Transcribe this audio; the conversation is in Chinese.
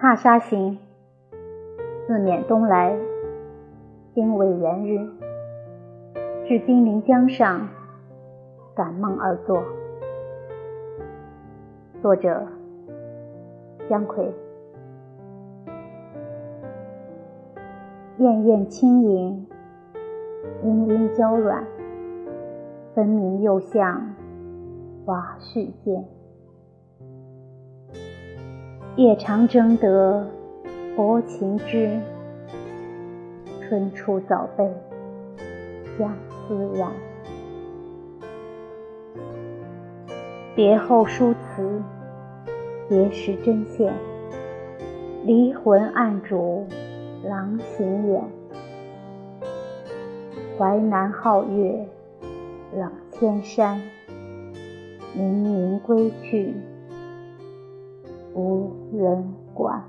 踏沙行，自缅东来，经纬元日，至金陵江上，感梦而作。作者：姜夔。滟滟轻盈，莺莺娇软，分明又像华胥剑。夜长征得薄情知，春初早被相思染。别后书词，别时针线，离魂暗主。郎行远，淮南皓月冷千山。冥冥归去，无人管。